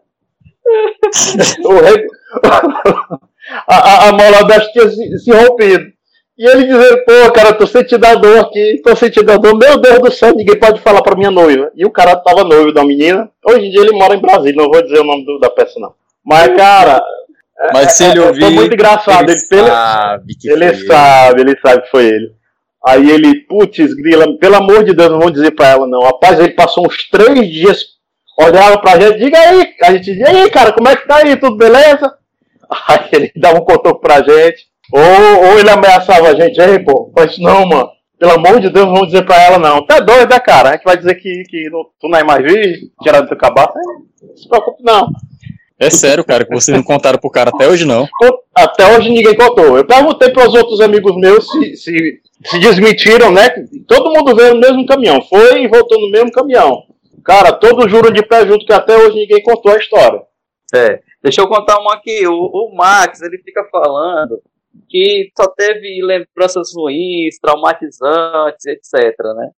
O rei, a, a, a mola dessa tinha se, se rompido. E ele dizendo, pô, cara, tô sentindo a dor aqui, tô sentindo a dor, meu Deus do céu, ninguém pode falar pra minha noiva. E o cara tava noivo da menina. Hoje em dia ele mora em Brasília, não vou dizer o nome do- da peça, não. Mas, cara. Mas se ele é- é- ouvir, Foi muito engraçado. ele Ele, sabe que ele foi ele. sabe, ele sabe que foi ele. Aí ele, putz, grila, pelo amor de Deus, não vou dizer pra ela, não. Rapaz, ele passou uns três dias, olhava pra gente, diga aí, a gente diz, e aí, cara, como é que tá aí, tudo beleza? Aí ele dava um cotoco pra gente, ou, ou ele ameaçava a gente, ei, pô, isso não, mano. Pelo amor de Deus, não vamos dizer pra ela, não. Tá doido, né, cara? A gente vai dizer que, que não- tu não é mais virgem, tirar do teu cabaço. Não se preocupe, não. É sério, cara, que vocês não contaram pro cara até hoje, não. Até hoje ninguém contou. Eu perguntei para os outros amigos meus se, se, se desmentiram, né? Todo mundo veio no mesmo caminhão. Foi e voltou no mesmo caminhão. Cara, todos juram de pé junto que até hoje ninguém contou a história. É, deixa eu contar uma aqui. O, o Max, ele fica falando que só teve lembranças ruins, traumatizantes, etc, né?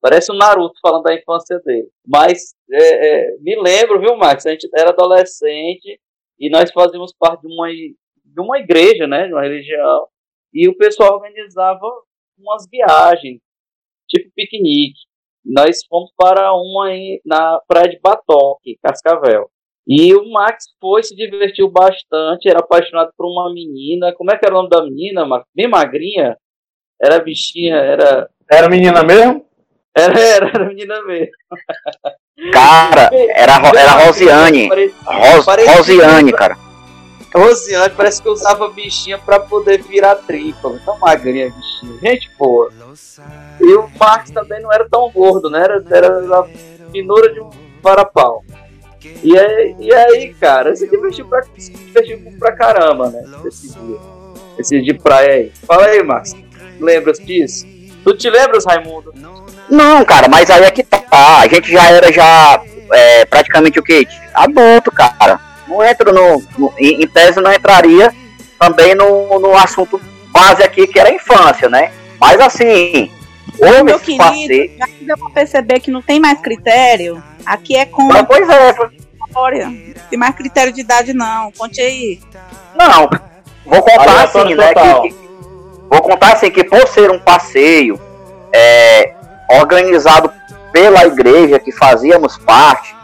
Parece o Naruto falando da infância dele. Mas é, é, me lembro, viu, Max? A gente era adolescente e nós fazíamos parte de uma, de uma igreja, né? De uma religião. E o pessoal organizava umas viagens, tipo piquenique. Nós fomos para uma em- na praia de Batoque, Cascavel. E o Max foi, se divertiu bastante, era apaixonado por uma menina. Como é que era o nome da menina, Max? Bem magrinha? Era bichinha, era. Era menina mesmo? Era, era, era menina mesmo. Cara, era, era Rosiane. Ros, Rosiane, cara. Rosiane parece que usava bichinha pra poder virar tripla. Tão magrinha bichinha. Gente boa. E o Marcos também não era tão gordo, né? Era, era a finura de um varapau. E aí, e aí, cara, se divertiu pra, se divertiu pra caramba, né? Esse dia. Esse de praia aí. Fala aí, Marcos. Lembras disso? Tu te lembras, Raimundo? Não, cara, mas aí é que tá. A gente já era já é, praticamente o quê? Adulto, cara. Não entro no. no em, em, tese não entraria também no, no assunto base aqui, que era a infância, né? Mas assim, houve Meu querido, passeio. já deu pra perceber que não tem mais critério. Aqui é com. Mas, pois é, História. Tem mais critério de idade, não. Conte aí. Não, vou contar Aleatório assim, né? que- que- vou contar assim que por ser um passeio é, organizado pela igreja que fazíamos parte,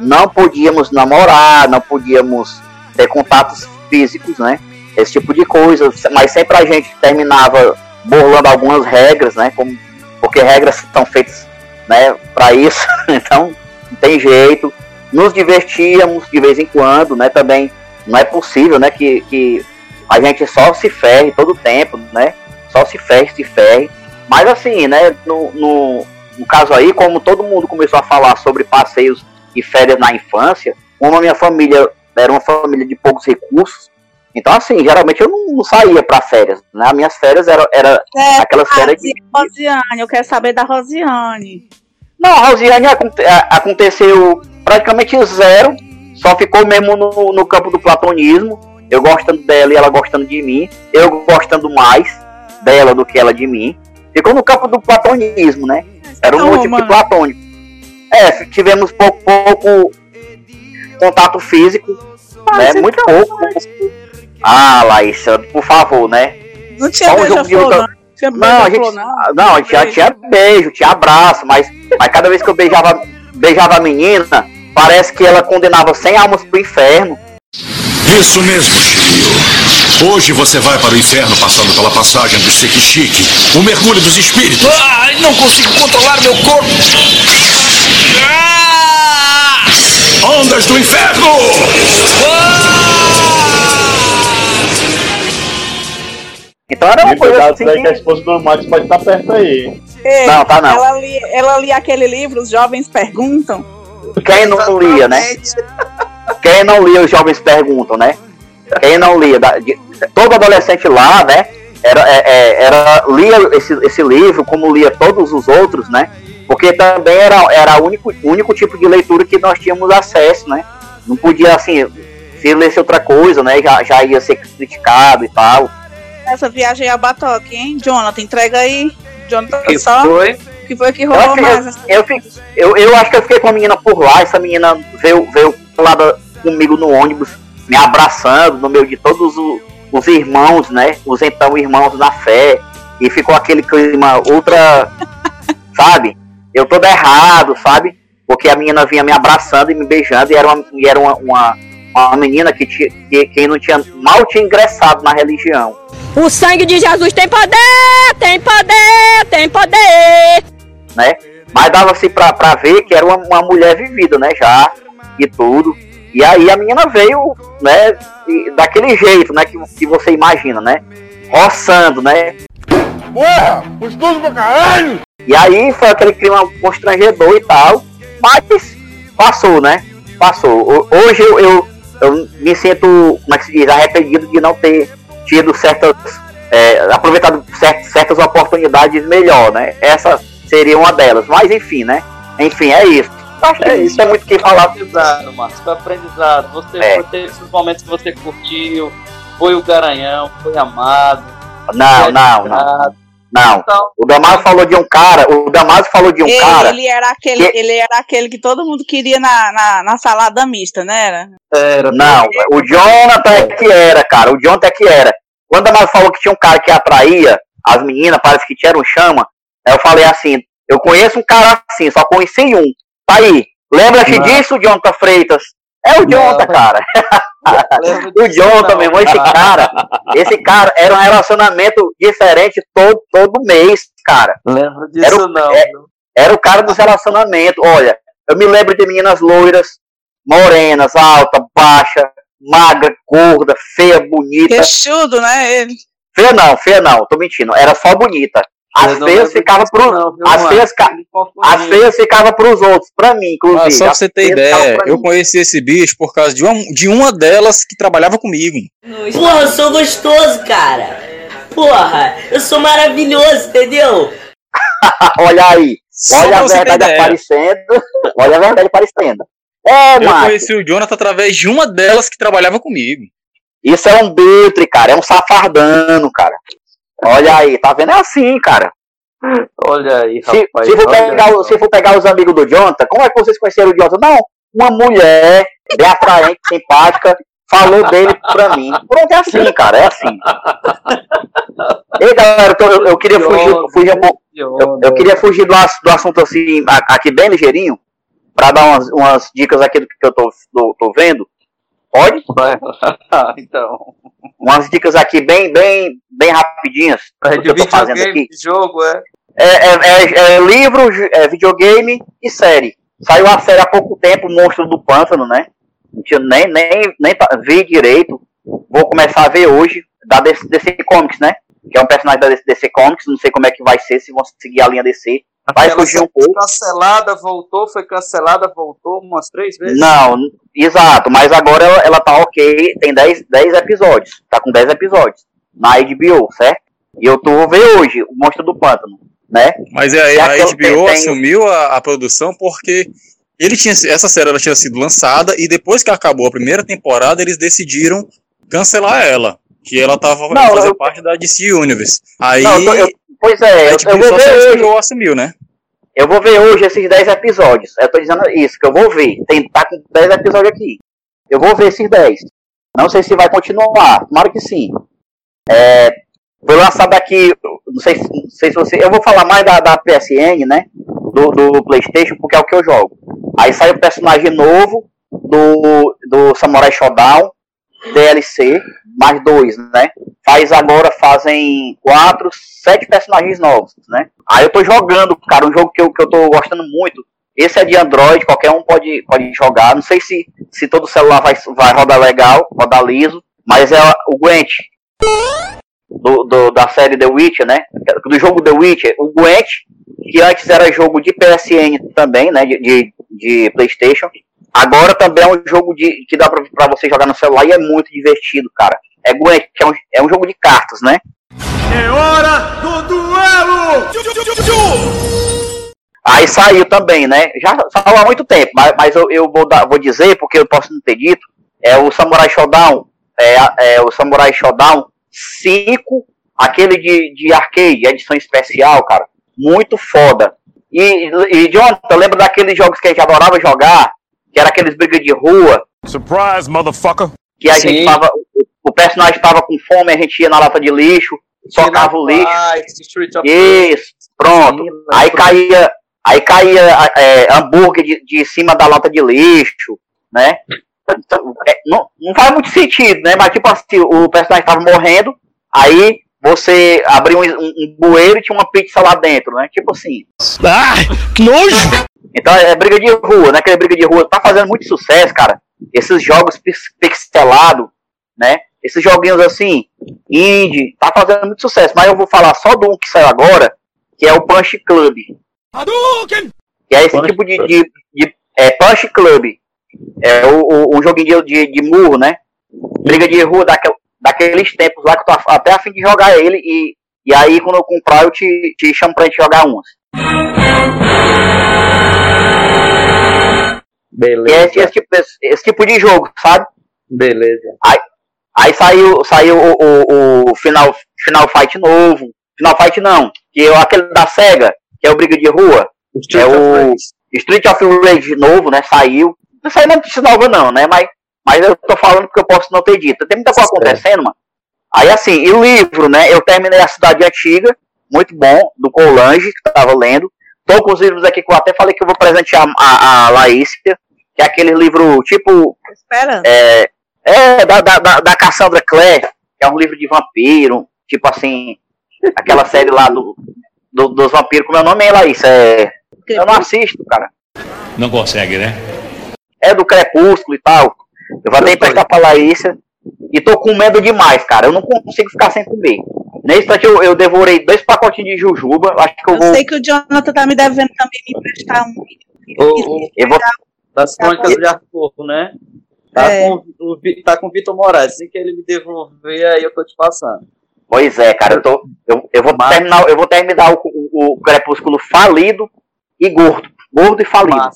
não podíamos namorar, não podíamos ter contatos físicos, né? Esse tipo de coisa. Mas sempre a gente terminava burlando algumas regras, né? Como, porque regras são feitas né, para isso, então não tem jeito. Nos divertíamos de vez em quando, né? Também não é possível, né? Que, que a gente só se ferre todo tempo, né? Só se ferre, se ferre. Mas assim, né? No, no, no caso aí, como todo mundo começou a falar sobre passeios e férias na infância, como a minha família era uma família de poucos recursos, então assim, geralmente eu não, não saía para férias, né? As minhas férias eram era É, aquelas férias de, Rosiane, eu quero saber da Rosiane. Não, a Rosiane aconte- aconteceu praticamente zero, só ficou mesmo no, no campo do platonismo. Eu gostando dela e ela gostando de mim, eu gostando mais dela do que ela de mim. Ficou no campo do platonismo, né? Era um tipo mano. platônico. É, tivemos pouco, pouco contato físico, né? Muito pouco. Ah, Laísa, por favor, né? Não tinha Só um jogo de outra- não. Tinha Não, a gente, beija-flor, não. não, a gente já tinha beijo, tinha abraço, mas, mas cada vez que eu beijava, beijava a menina, parece que ela condenava 100 almas pro inferno. Isso mesmo, Shiryu. Hoje você vai para o inferno passando pela passagem do Sekishiki, o mergulho dos espíritos. Ai, não consigo controlar meu corpo. Ondas do inferno! Então era uma E coisa cuidado assim aí que a que... esposa do Max pode estar perto aí. Ei, Não, tá não. Ela lia, ela lia aquele livro, Os Jovens Perguntam. Quem não lia, né? Quem não lia, os jovens perguntam, né? Quem não lia, da- de- todo adolescente lá, né? Era, é, é, era lia esse, esse livro como lia todos os outros, né? Porque também era, era o único, único tipo de leitura que nós tínhamos acesso, né? Não podia, assim, se lesse outra coisa, né? Já, já ia ser criticado e tal. Essa viagem a Batoque, hein? Jonathan, entrega aí. Jonathan, Que só. foi? O que foi que Eu, rolou que mais? eu, eu, fiquei- eu, eu acho que eu fiquei com a menina por lá, essa menina veio, veio lá da- comigo no ônibus, me abraçando no meio de todos o- os irmãos, né? Os então irmãos na fé. E ficou aquele clima ultra, sabe? Eu todo errado, sabe? Porque a menina vinha me abraçando e me beijando, e era uma, e era uma, uma, uma menina que, tinha, que, que não tinha, mal tinha ingressado na religião. O sangue de Jesus tem poder, tem poder, tem poder. né? Mas dava-se pra, pra ver que era uma, uma mulher vivida, né? Já e tudo. E aí a menina veio, né? e- daquele jeito, né? Que, que você imagina, né? Roçando, né? Ué, gostoso pra caralho! E aí foi aquele clima constrangedor e tal. Mas passou, né? Passou. Ho- Hoje eu, eu, eu me sinto, como é que se diz, arrependido de não ter tido certas. é, aproveitado cer- certas oportunidades melhor, né? Essa seria uma delas. Mas enfim, né? Enfim, é isso. Acho que É isso é muito que falar. Aprendizado, Marcos. Foi aprendizado. Você É. foi ter esses momentos que você curtiu, foi o garanhão, foi amado. Não, foi não, não. Não. Então- O Damaso falou de um cara. O Damaso falou de um ele, cara. ele era aquele, que- ele era aquele que todo mundo queria na, na, na salada mista, né? Era? Era. Não, o Jonathan é que era, cara. O Jonathan é que era. Quando a Damaso falou que tinha um cara que atraía as meninas, parece que tinha um chama. Aí eu falei assim: eu conheço um cara assim, só conheci um. Tá aí. Lembra-te disso, Jonathan Freitas? É o Jonathan, Não. cara. o Jonathan, meu irmão, esse cara. Esse cara era um relacionamento diferente todo, todo mês, cara. Lembro disso Era o- não. é-? Era o cara dos relacionamentos. Olha, eu me lembro de meninas loiras, morenas, alta, baixa, magra, gorda, feia, bonita. Queixudo, né? Ele. Feia não, feia não, tô mentindo. Era só bonita. As feias ficavam disso pro, não, viu, as ca- as feias ficavam pros outros, pra mim, inclusive. Ah, só pra você ter ideia, eu mim. conheci esse bicho por causa de uma, de uma delas que trabalhava comigo. Porra, eu sou gostoso, cara. Porra, eu sou maravilhoso, entendeu? olha aí, Só olha a verdade aparecendo. Olha a verdade aparecendo. É, Eu conheci o Jonathan através de uma delas que trabalhava comigo. Isso é um biltre, cara. É um safardano, cara. Olha aí, tá vendo? É assim, cara. Olha aí, Se, rapaz. se, for olha pegar, só. se for pegar os amigos do Jonathan, como é que vocês conheceram o Jonathan? Não, uma mulher bem atraente, simpática, falou dele pra mim. Pronto, é assim, cara, é assim. Ei, galera, eu, eu- queria fugir, fugir um pouco- eu, eu queria fugir do, do assunto assim, aqui bem ligeirinho, pra dar umas, umas dicas aqui do que eu tô, do- tô vendo. Pode? Então. Umas dicas aqui bem, bem, bem rapidinhas É de que eu tô fazendo videogame, aqui. de jogo, é. É, é, é- é livro, é videogame e série. Saiu a série há pouco tempo, Monstro do Pântano, né? Não tinha nem, nem, nem vi direito. Vou começar a ver hoje, da DC, DC Comics, né? Que é um personagem da DC, DC Comics, não sei como é que vai ser, se vão seguir a linha DC. Vai Aquela fugir um pouco. Cancelada, voltou, foi cancelada, voltou umas três vezes. Não, exato, mas agora ela, ela tá ok, tem 10, 10 episódios. Tá com 10 episódios. Na HBO, certo? E eu tô ver hoje, o Monstro do Pântano, né? Mas é, a aquela- HBO tem- assumiu a, a produção porque ele tinha, essa série ela tinha sido lançada e depois que acabou a primeira temporada, eles decidiram cancelar ela. Que ela tava Não, eu- parte da DC Universe. Aí Não, eu tô- eu- pois é, eu, eu vou ver hoje. HBO assumiu, né? Eu vou ver hoje esses 10 episódios. Eu tô dizendo isso, que eu vou ver. Tem, tá com 10 episódios aqui. Eu vou ver esses 10. Não sei se vai continuar. Tomara que sim. É, foi lançado aqui, não sei, se- não sei se você. Eu vou falar mais da, da PSN, né? Do, do PlayStation, porque é o que eu jogo. Aí sai o personagem novo do, do Samurai Shodown, DLC, mais dois, né? Faz agora, fazem quatro, sete personagens novos, né? Aí eu tô jogando, cara, um jogo que eu, que eu tô gostando muito. Esse é de Android, qualquer um pode, pode jogar. Não sei se, se todo celular vai, vai rodar legal, rodar liso, mas é o Gwent. Do, do- da série The Witcher, né? Do jogo The Witcher. O Gwent, que antes era jogo de PSN também, né? De, de, de PlayStation. Agora também é um jogo de, que dá pra, pra você jogar no celular e é muito divertido, cara. É que é um, é um jogo de cartas, né? É hora do duelo! Aí saiu também, né? Já saiu há muito tempo, mas, mas eu, eu vou, dar, vou dizer, porque eu posso não ter dito, é o Samurai Shodown, é, é o Samurai Shodown 5, aquele de, de arcade, edição especial, cara. Muito foda. E, e Jonathan, lembra daqueles jogos que a gente adorava jogar? Que era aqueles brigas de rua, Surprise, motherfucker! que a Sim. gente tava. O, personagem tava com fome, a gente ia na lata de lixo, socava o lixo. Isso, pronto. Aí caía, aí caía é, hambúrguer de, de cima da lata de lixo, né? Então, é, não, não faz muito sentido, né? Mas tipo assim, o personagem tava morrendo, aí você abriu um, um, um bueiro e tinha uma pizza lá dentro, né? Tipo assim. Ah, que nojo! Então é briga de rua, né? Aquela briga de rua tá fazendo muito sucesso, cara. Esses jogos pix- pixelados, né? Esses joguinhos assim, indie, tá fazendo muito sucesso. Mas eu vou falar só do um que saiu agora, que é o Punch Club. Que é esse tipo de, de, de- é, Punch Club. É o, o- um joguinho de, de, de murro, né? Briga de rua daquel, daqueles tempos lá que eu tô até a fim de jogar ele. E, e aí quando eu comprar eu te, te chamo pra gente jogar uns. Beleza. É esse, esse tipo, esse, esse tipo de jogo, sabe? Beleza. Aí, aí saiu, saiu o, o, o Final, Final Fight novo. Final Fight não, que é aquele da SEGA, que é o Briga de Rua. é o Street of Rage novo, né? Saiu. Não saiu notícia nova não, né? Mas, mas eu tô falando porque eu posso não ter dito. Tem muita coisa acontecendo, mano. Aí assim, e o livro, né? Eu terminei a Cidade Antiga, muito bom, do Colange, que eu tava lendo. Tô com os livros aqui que eu até falei que eu vou presentear a, a Laícia, que é aquele livro tipo. Esperando. É, é da, da, da, da Cassandra Clare, que é um livro de vampiro, tipo assim, aquela série lá do, do- dos vampiros, como é o nome é, Laís? É, eu não assisto, cara. Não consegue, né? É do Crepúsculo e tal. Eu vou até emprestar pra Laísa. E tô com medo demais, cara. Eu não consigo ficar sem comer. Nesse instante eu, eu devorei dois pacotinhos de jujuba. Acho que eu, Eu vou. sei que o Jonathan tá me devendo também me emprestar um. Eu vou. Das crônicas de Arthur, né? Tá, É. com, o, tá com o Vitor Moraes. Assim que ele me devolver, aí eu tô te passando. Pois é, cara, eu, tô, eu, eu vou terminar, eu vou terminar o, o, o crepúsculo falido e gordo. Gordo e falido.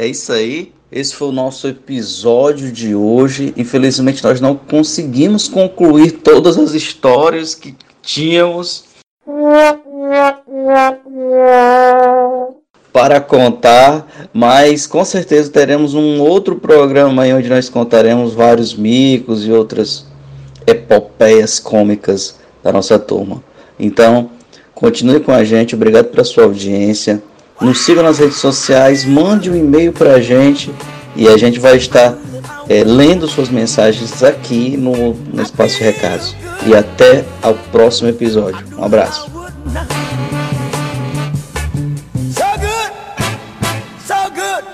É isso aí. Esse foi o nosso episódio de hoje. Infelizmente, nós não conseguimos concluir todas as histórias que tínhamos para contar, mas com certeza teremos um outro programa aí onde nós contaremos vários micos e outras epopeias cômicas da nossa turma. Então, continue com a gente, obrigado pela sua audiência. Nos siga nas redes sociais, mande um e-mail para a gente e a gente vai estar eh, lendo suas mensagens aqui no, no espaço de recados. E até ao próximo episódio. Um abraço. So good, so good.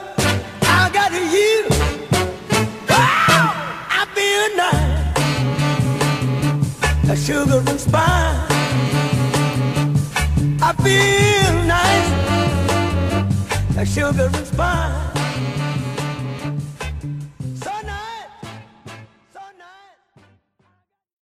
I got you. Wow, I feel nice. A sugar and spice. I feel A sugar and spice.